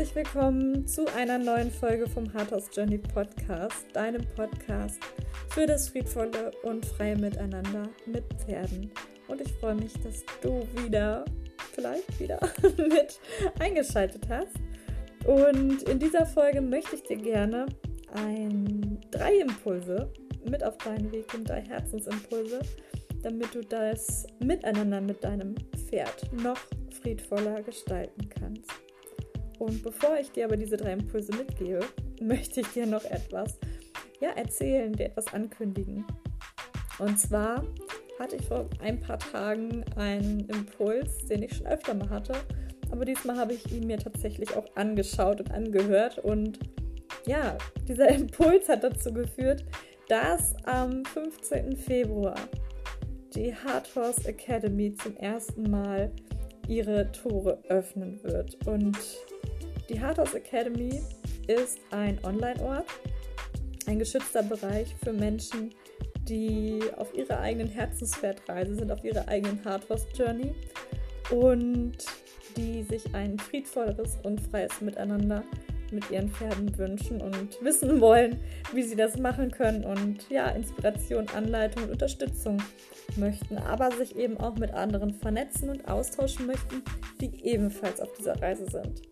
herzlich willkommen zu einer neuen Folge vom Harthaus Journey Podcast, deinem Podcast für das friedvolle und freie Miteinander mit Pferden. Und ich freue mich, dass du wieder, vielleicht wieder, mit eingeschaltet hast. Und in dieser Folge möchte ich dir gerne ein, drei Impulse mit auf deinen Weg geben, drei Herzensimpulse, damit du das Miteinander mit deinem Pferd noch friedvoller gestalten kannst. Und bevor ich dir aber diese drei Impulse mitgebe, möchte ich dir noch etwas ja, erzählen, dir etwas ankündigen. Und zwar hatte ich vor ein paar Tagen einen Impuls, den ich schon öfter mal hatte, aber diesmal habe ich ihn mir tatsächlich auch angeschaut und angehört. Und ja, dieser Impuls hat dazu geführt, dass am 15. Februar die Hard Horse Academy zum ersten Mal ihre Tore öffnen wird. Und die Hardhouse Academy ist ein Online-Ort, ein geschützter Bereich für Menschen, die auf ihrer eigenen Herzenspferdreise sind, auf ihrer eigenen Hardhorse Journey und die sich ein friedvolleres und freies Miteinander mit ihren Pferden wünschen und wissen wollen, wie sie das machen können und ja, Inspiration, Anleitung und Unterstützung möchten, aber sich eben auch mit anderen vernetzen und austauschen möchten, die ebenfalls auf dieser Reise sind.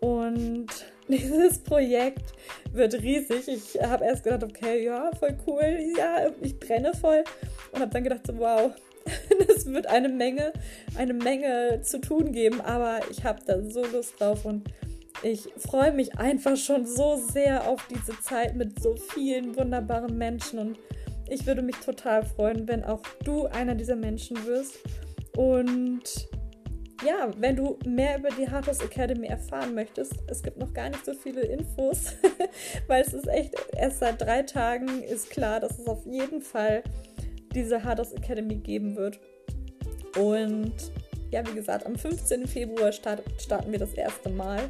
Und dieses Projekt wird riesig. Ich habe erst gedacht, okay, ja, voll cool, ja, ich brenne voll. Und habe dann gedacht, so, wow, das wird eine Menge, eine Menge zu tun geben, aber ich habe da so Lust drauf und ich freue mich einfach schon so sehr auf diese Zeit mit so vielen wunderbaren Menschen und ich würde mich total freuen, wenn auch du einer dieser Menschen wirst. Und ja, wenn du mehr über die Hardhouse Academy erfahren möchtest, es gibt noch gar nicht so viele Infos, weil es ist echt erst seit drei Tagen ist klar, dass es auf jeden Fall diese Hardhouse Academy geben wird. Und ja, wie gesagt, am 15. Februar start, starten wir das erste Mal.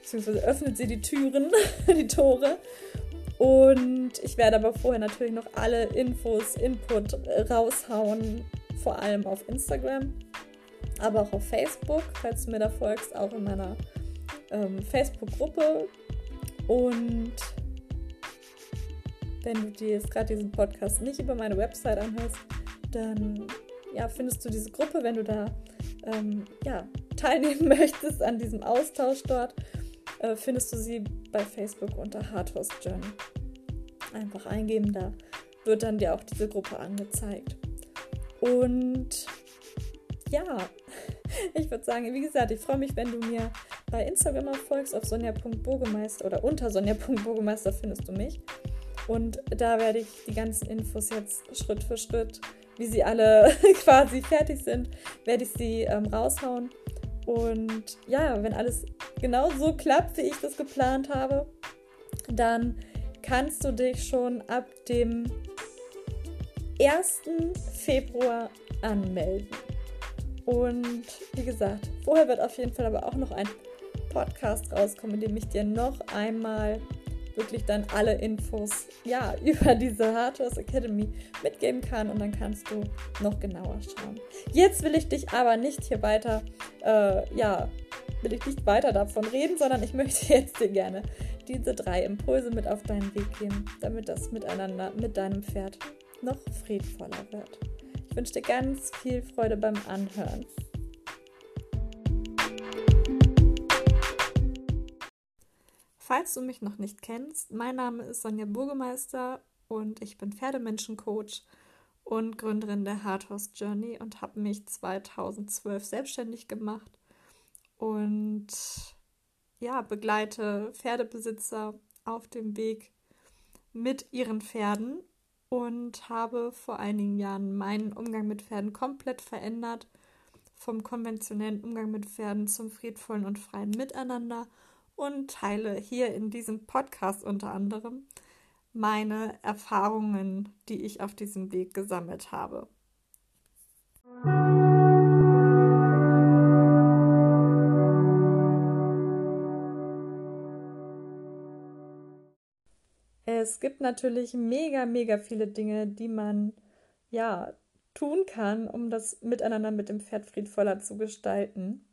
Beziehungsweise öffnet sie die Türen, die Tore. Und ich werde aber vorher natürlich noch alle Infos, Input raushauen, vor allem auf Instagram aber auch auf Facebook, falls du mir da folgst, auch in meiner ähm, Facebook-Gruppe. Und wenn du dir jetzt gerade diesen Podcast nicht über meine Website anhörst, dann ja, findest du diese Gruppe, wenn du da ähm, ja, teilnehmen möchtest an diesem Austausch dort, äh, findest du sie bei Facebook unter Hardhorse Journey. Einfach eingeben, da wird dann dir auch diese Gruppe angezeigt. Und ja, ich würde sagen, wie gesagt, ich freue mich, wenn du mir bei Instagram folgst, auf sonja.burgemeister oder unter sonja.burgemeister findest du mich. Und da werde ich die ganzen Infos jetzt Schritt für Schritt, wie sie alle quasi fertig sind, werde ich sie ähm, raushauen. Und ja, wenn alles genau so klappt, wie ich das geplant habe, dann kannst du dich schon ab dem 1. Februar anmelden. Und wie gesagt, vorher wird auf jeden Fall aber auch noch ein Podcast rauskommen, in dem ich dir noch einmal wirklich dann alle Infos ja, über diese Hardware Academy mitgeben kann und dann kannst du noch genauer schauen. Jetzt will ich dich aber nicht hier weiter, äh, ja, will ich nicht weiter davon reden, sondern ich möchte jetzt dir gerne diese drei Impulse mit auf deinen Weg geben, damit das Miteinander mit deinem Pferd noch friedvoller wird. Ich wünsche dir ganz viel Freude beim Anhören. Falls du mich noch nicht kennst, mein Name ist Sonja Burgemeister und ich bin Pferdemenschencoach und Gründerin der Hardhorse Journey und habe mich 2012 selbstständig gemacht und ja, begleite Pferdebesitzer auf dem Weg mit ihren Pferden und habe vor einigen Jahren meinen Umgang mit Pferden komplett verändert. Vom konventionellen Umgang mit Pferden zum friedvollen und freien Miteinander und teile hier in diesem Podcast unter anderem meine Erfahrungen, die ich auf diesem Weg gesammelt habe. Es gibt natürlich mega, mega viele Dinge, die man ja tun kann, um das Miteinander mit dem Pferd friedvoller zu gestalten.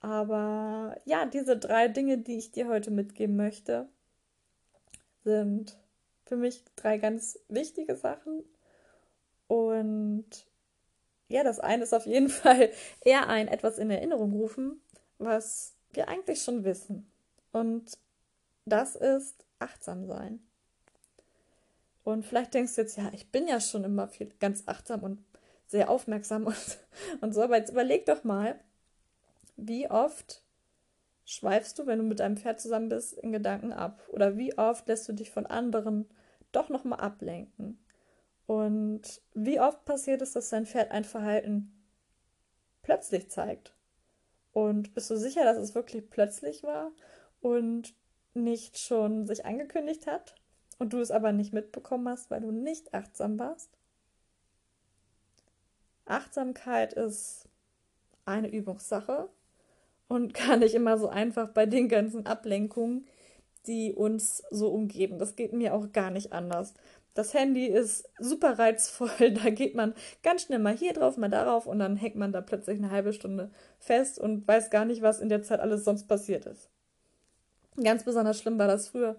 Aber ja, diese drei Dinge, die ich dir heute mitgeben möchte, sind für mich drei ganz wichtige Sachen. Und ja, das eine ist auf jeden Fall eher ein etwas in Erinnerung rufen, was wir eigentlich schon wissen. Und das ist achtsam sein. Und vielleicht denkst du jetzt, ja, ich bin ja schon immer viel, ganz achtsam und sehr aufmerksam und, und so, aber jetzt überleg doch mal, wie oft schweifst du, wenn du mit deinem Pferd zusammen bist, in Gedanken ab? Oder wie oft lässt du dich von anderen doch nochmal ablenken? Und wie oft passiert es, dass dein Pferd ein Verhalten plötzlich zeigt? Und bist du sicher, dass es wirklich plötzlich war und nicht schon sich angekündigt hat und du es aber nicht mitbekommen hast, weil du nicht achtsam warst? Achtsamkeit ist eine Übungssache und gar nicht immer so einfach bei den ganzen Ablenkungen, die uns so umgeben. Das geht mir auch gar nicht anders. Das Handy ist super reizvoll, da geht man ganz schnell mal hier drauf, mal darauf und dann hängt man da plötzlich eine halbe Stunde fest und weiß gar nicht, was in der Zeit alles sonst passiert ist. Ganz besonders schlimm war das früher.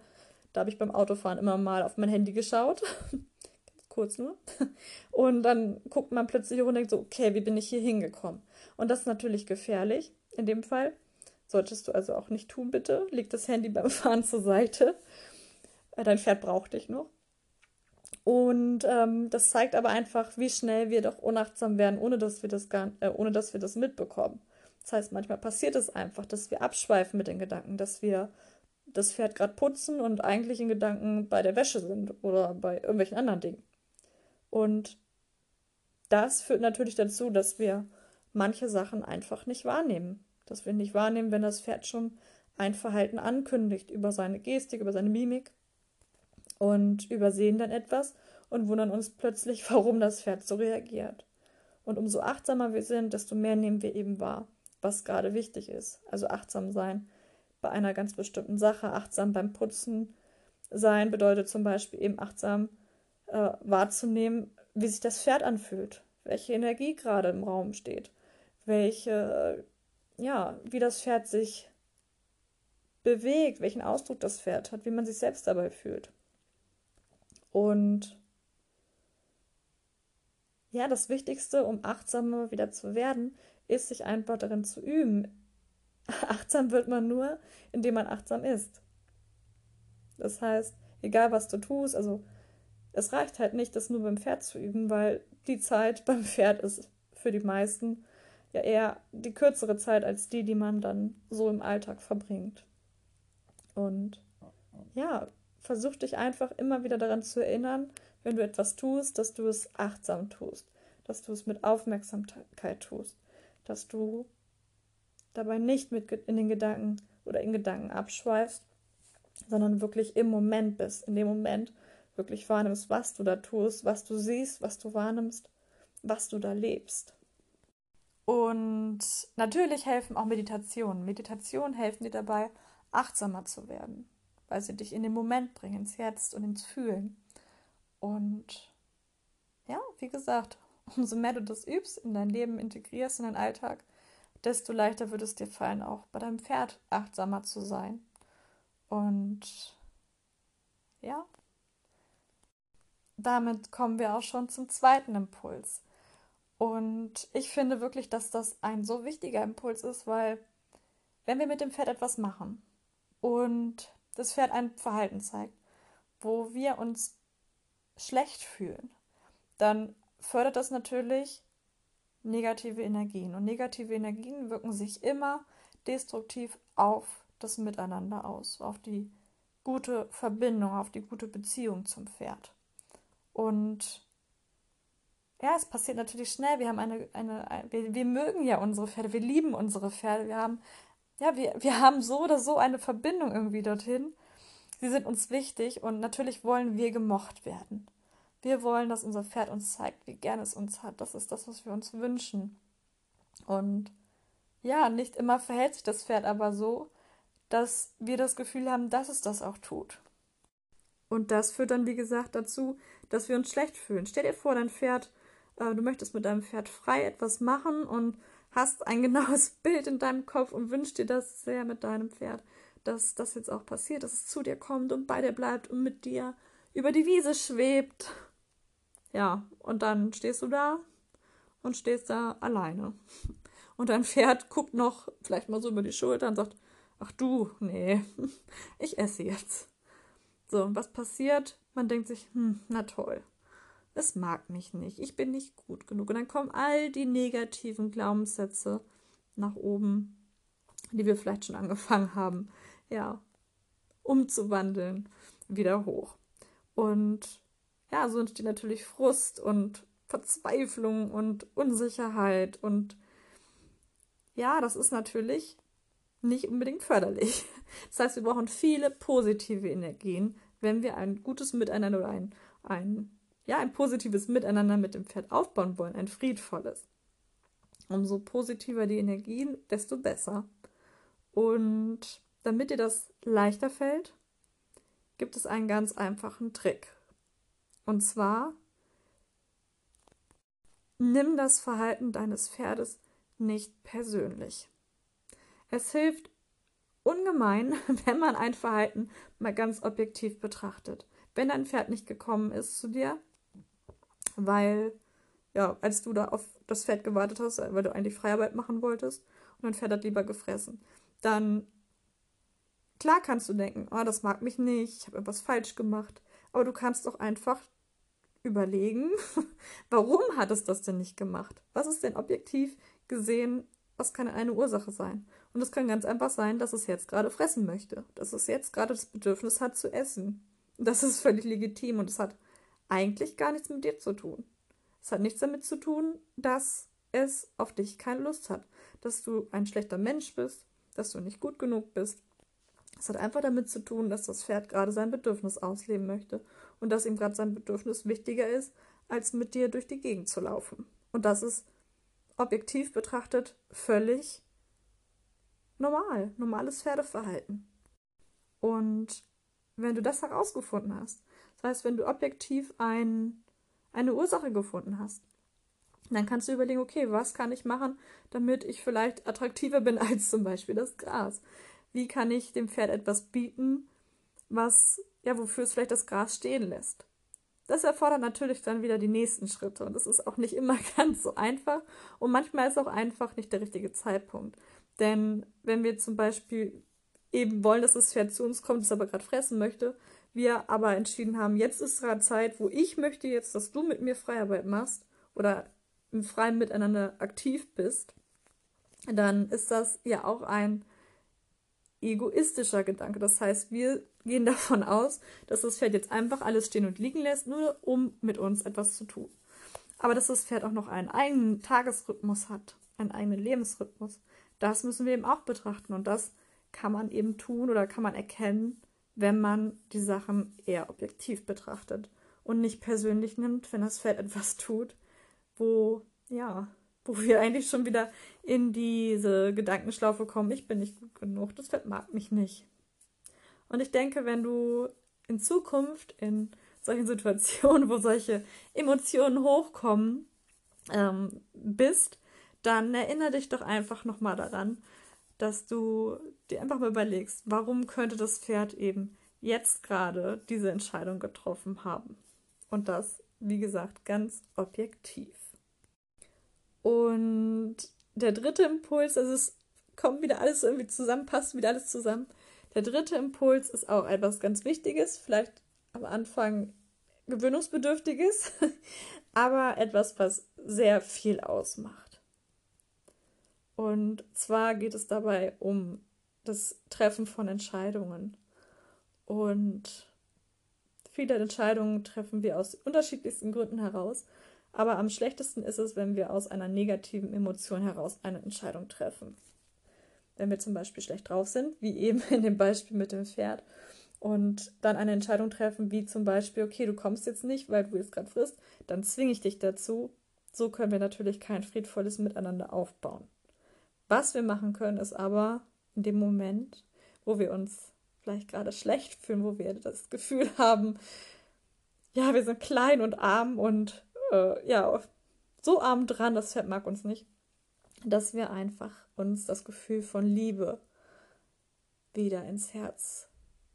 Da habe ich beim Autofahren immer mal auf mein Handy geschaut. Kurz nur. Und dann guckt man plötzlich hoch und denkt so, okay, wie bin ich hier hingekommen? Und das ist natürlich gefährlich, in dem Fall. Solltest du also auch nicht tun, bitte. Leg das Handy beim Fahren zur Seite. Äh, dein Pferd braucht dich noch. Und ähm, das zeigt aber einfach, wie schnell wir doch unachtsam werden, ohne dass wir das gar, äh, ohne dass wir das mitbekommen. Das heißt, manchmal passiert es einfach, dass wir abschweifen mit den Gedanken, dass wir das Pferd gerade putzen und eigentlich in Gedanken bei der Wäsche sind oder bei irgendwelchen anderen Dingen. Und das führt natürlich dazu, dass wir manche Sachen einfach nicht wahrnehmen. Dass wir nicht wahrnehmen, wenn das Pferd schon ein Verhalten ankündigt über seine Gestik, über seine Mimik und übersehen dann etwas und wundern uns plötzlich, warum das Pferd so reagiert. Und umso achtsamer wir sind, desto mehr nehmen wir eben wahr, was gerade wichtig ist. Also achtsam sein bei einer ganz bestimmten Sache, achtsam beim Putzen sein bedeutet zum Beispiel eben achtsam äh, wahrzunehmen, wie sich das Pferd anfühlt, welche Energie gerade im Raum steht, welche, ja, wie das Pferd sich bewegt, welchen Ausdruck das Pferd hat, wie man sich selbst dabei fühlt. Und ja, das Wichtigste, um achtsamer wieder zu werden, ist, sich einfach darin zu üben. Achtsam wird man nur, indem man achtsam ist. Das heißt, egal was du tust, also es reicht halt nicht, das nur beim Pferd zu üben, weil die Zeit beim Pferd ist für die meisten ja eher die kürzere Zeit als die, die man dann so im Alltag verbringt. Und ja, versuch dich einfach immer wieder daran zu erinnern, wenn du etwas tust, dass du es achtsam tust, dass du es mit Aufmerksamkeit tust, dass du dabei nicht mit in den Gedanken oder in Gedanken abschweifst, sondern wirklich im Moment bist, in dem Moment wirklich wahrnimmst, was du da tust, was du siehst, was du wahrnimmst, was du da lebst. Und natürlich helfen auch Meditationen. Meditationen helfen dir dabei, achtsamer zu werden, weil sie dich in den Moment bringen, ins Jetzt und ins Fühlen. Und ja, wie gesagt, umso mehr du das übst, in dein Leben integrierst, in deinen Alltag, desto leichter wird es dir fallen, auch bei deinem Pferd achtsamer zu sein. Und ja, damit kommen wir auch schon zum zweiten Impuls. Und ich finde wirklich, dass das ein so wichtiger Impuls ist, weil wenn wir mit dem Pferd etwas machen und das Pferd ein Verhalten zeigt, wo wir uns schlecht fühlen, dann fördert das natürlich negative Energien. Und negative Energien wirken sich immer destruktiv auf das Miteinander aus, auf die gute Verbindung, auf die gute Beziehung zum Pferd. Und ja, es passiert natürlich schnell. Wir haben eine, eine, eine wir, wir, mögen ja unsere Pferde, wir lieben unsere Pferde. Wir haben, ja, wir, wir haben so oder so eine Verbindung irgendwie dorthin. Sie sind uns wichtig und natürlich wollen wir gemocht werden. Wir wollen, dass unser Pferd uns zeigt, wie gern es uns hat. Das ist das, was wir uns wünschen. Und ja, nicht immer verhält sich das Pferd aber so, dass wir das Gefühl haben, dass es das auch tut. Und das führt dann, wie gesagt, dazu, dass wir uns schlecht fühlen. Stell dir vor, dein Pferd äh, du möchtest mit deinem Pferd frei etwas machen und hast ein genaues Bild in deinem Kopf und wünschst dir das sehr mit deinem Pferd, dass das jetzt auch passiert, dass es zu dir kommt und bei dir bleibt und mit dir über die Wiese schwebt. Ja, und dann stehst du da und stehst da alleine. Und dein Pferd guckt noch vielleicht mal so über die Schulter und sagt, ach du, nee, ich esse jetzt. So, und was passiert? Man denkt sich, hm, na toll, es mag mich nicht, ich bin nicht gut genug. Und dann kommen all die negativen Glaubenssätze nach oben, die wir vielleicht schon angefangen haben, ja, umzuwandeln, wieder hoch. Und ja, so entsteht natürlich Frust und Verzweiflung und Unsicherheit und ja, das ist natürlich nicht unbedingt förderlich. Das heißt, wir brauchen viele positive Energien, wenn wir ein gutes Miteinander oder ein, ein, ja, ein positives Miteinander mit dem Pferd aufbauen wollen, ein friedvolles. Umso positiver die Energien, desto besser. Und damit dir das leichter fällt, gibt es einen ganz einfachen Trick. Und zwar, nimm das Verhalten deines Pferdes nicht persönlich. Es hilft ungemein, wenn man ein Verhalten mal ganz objektiv betrachtet. Wenn dein Pferd nicht gekommen ist zu dir, weil, ja, als du da auf das Pferd gewartet hast, weil du eigentlich Freiarbeit machen wolltest und dein Pferd hat lieber gefressen, dann klar kannst du denken, oh, das mag mich nicht, ich habe etwas falsch gemacht, aber du kannst doch einfach überlegen, warum hat es das denn nicht gemacht? Was ist denn objektiv gesehen was kann eine Ursache sein? Und es kann ganz einfach sein, dass es jetzt gerade fressen möchte, dass es jetzt gerade das Bedürfnis hat zu essen. Das ist völlig legitim und es hat eigentlich gar nichts mit dir zu tun. Es hat nichts damit zu tun, dass es auf dich keine Lust hat, dass du ein schlechter Mensch bist, dass du nicht gut genug bist. Es hat einfach damit zu tun, dass das Pferd gerade sein Bedürfnis ausleben möchte und dass ihm gerade sein Bedürfnis wichtiger ist, als mit dir durch die Gegend zu laufen. Und das ist objektiv betrachtet völlig normal, normales Pferdeverhalten. Und wenn du das herausgefunden hast, das heißt, wenn du objektiv ein, eine Ursache gefunden hast, dann kannst du überlegen, okay, was kann ich machen, damit ich vielleicht attraktiver bin als zum Beispiel das Gras? Wie kann ich dem Pferd etwas bieten, was, ja, wofür es vielleicht das Gras stehen lässt? Das erfordert natürlich dann wieder die nächsten Schritte und das ist auch nicht immer ganz so einfach und manchmal ist auch einfach nicht der richtige Zeitpunkt. Denn wenn wir zum Beispiel eben wollen, dass das Pferd zu uns kommt, es aber gerade fressen möchte, wir aber entschieden haben, jetzt ist gerade Zeit, wo ich möchte jetzt, dass du mit mir Freiarbeit machst oder im freien Miteinander aktiv bist, dann ist das ja auch ein egoistischer Gedanke. Das heißt, wir gehen davon aus, dass das Pferd jetzt einfach alles stehen und liegen lässt, nur um mit uns etwas zu tun. Aber dass das Pferd auch noch einen eigenen Tagesrhythmus hat, einen eigenen Lebensrhythmus, das müssen wir eben auch betrachten. Und das kann man eben tun oder kann man erkennen, wenn man die Sachen eher objektiv betrachtet und nicht persönlich nimmt, wenn das Pferd etwas tut, wo, ja, wo wir eigentlich schon wieder in diese Gedankenschlaufe kommen, ich bin nicht gut genug, das Pferd mag mich nicht. Und ich denke, wenn du in Zukunft in solchen Situationen, wo solche Emotionen hochkommen, ähm, bist, dann erinnere dich doch einfach nochmal daran, dass du dir einfach mal überlegst, warum könnte das Pferd eben jetzt gerade diese Entscheidung getroffen haben. Und das, wie gesagt, ganz objektiv. Und der dritte Impuls, also es kommt wieder alles irgendwie zusammen, passt wieder alles zusammen. Der dritte Impuls ist auch etwas ganz Wichtiges, vielleicht am Anfang gewöhnungsbedürftiges, aber etwas, was sehr viel ausmacht. Und zwar geht es dabei um das Treffen von Entscheidungen. Und viele Entscheidungen treffen wir aus unterschiedlichsten Gründen heraus. Aber am schlechtesten ist es, wenn wir aus einer negativen Emotion heraus eine Entscheidung treffen. Wenn wir zum Beispiel schlecht drauf sind, wie eben in dem Beispiel mit dem Pferd, und dann eine Entscheidung treffen, wie zum Beispiel, okay, du kommst jetzt nicht, weil du jetzt gerade frisst, dann zwinge ich dich dazu. So können wir natürlich kein friedvolles Miteinander aufbauen. Was wir machen können, ist aber in dem Moment, wo wir uns vielleicht gerade schlecht fühlen, wo wir das Gefühl haben, ja, wir sind klein und arm und äh, ja, so arm dran, das Pferd mag uns nicht, dass wir einfach uns das Gefühl von Liebe wieder ins Herz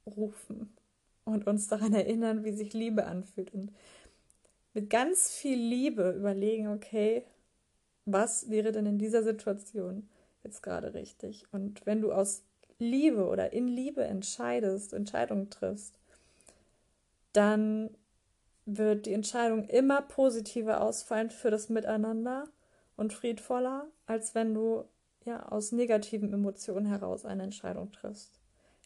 rufen und uns daran erinnern, wie sich Liebe anfühlt und mit ganz viel Liebe überlegen, okay, was wäre denn in dieser Situation jetzt gerade richtig? Und wenn du aus Liebe oder in Liebe entscheidest, Entscheidungen triffst, dann wird die Entscheidung immer positiver ausfallen für das Miteinander und friedvoller, als wenn du ja aus negativen Emotionen heraus eine Entscheidung triffst.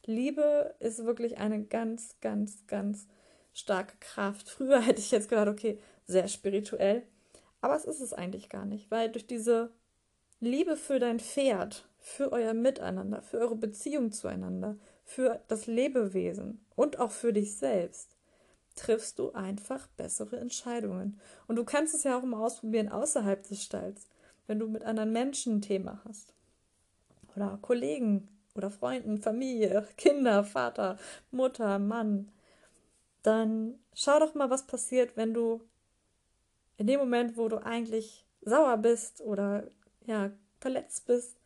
Liebe ist wirklich eine ganz, ganz, ganz starke Kraft. Früher hätte ich jetzt gedacht, okay, sehr spirituell, aber es ist es eigentlich gar nicht, weil durch diese Liebe für dein Pferd, für euer Miteinander, für eure Beziehung zueinander, für das Lebewesen und auch für dich selbst, triffst du einfach bessere Entscheidungen. Und du kannst es ja auch mal ausprobieren außerhalb des Stalls, wenn du mit anderen Menschen ein Thema hast. Oder Kollegen oder Freunden, Familie, Kinder, Vater, Mutter, Mann. Dann schau doch mal, was passiert, wenn du in dem Moment, wo du eigentlich sauer bist oder ja, verletzt bist,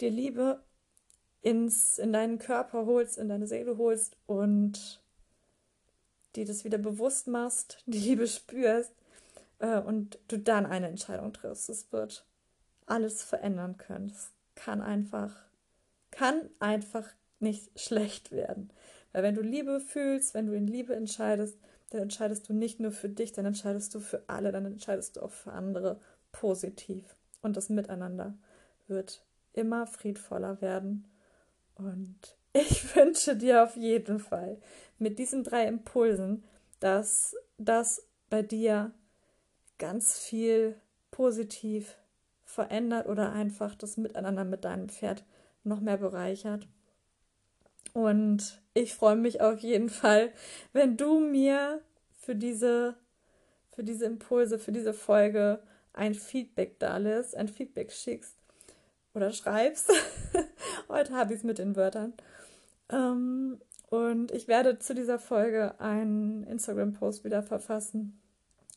dir Liebe ins, in deinen Körper holst, in deine Seele holst und dir das wieder bewusst machst, die Liebe spürst äh, und du dann eine Entscheidung triffst. Es wird alles verändern können. Es kann einfach, kann einfach nicht schlecht werden. Weil wenn du Liebe fühlst, wenn du in Liebe entscheidest, dann entscheidest du nicht nur für dich, dann entscheidest du für alle, dann entscheidest du auch für andere positiv. Und das Miteinander wird immer friedvoller werden. Und ich wünsche dir auf jeden Fall mit diesen drei Impulsen, dass das bei dir ganz viel positiv verändert oder einfach das Miteinander mit deinem Pferd noch mehr bereichert. Und ich freue mich auf jeden Fall, wenn du mir für diese, für diese Impulse, für diese Folge ein Feedback da lässt, ein Feedback schickst oder schreibst. Heute habe ich es mit den Wörtern. Ähm, und ich werde zu dieser Folge einen Instagram-Post wieder verfassen.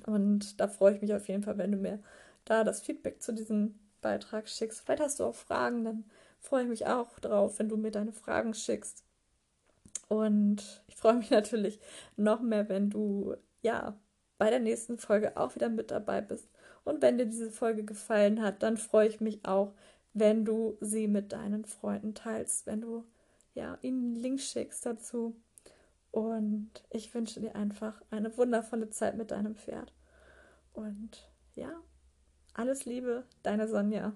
Und da freue ich mich auf jeden Fall, wenn du mir da das Feedback zu diesem Beitrag schickst. Vielleicht hast du auch Fragen, dann freue ich mich auch drauf, wenn du mir deine Fragen schickst. Und ich freue mich natürlich noch mehr, wenn du ja bei der nächsten Folge auch wieder mit dabei bist. Und wenn dir diese Folge gefallen hat, dann freue ich mich auch, wenn du sie mit deinen Freunden teilst, wenn du ja ihnen einen Link schickst dazu. Und ich wünsche dir einfach eine wundervolle Zeit mit deinem Pferd. Und ja, alles Liebe, deine Sonja.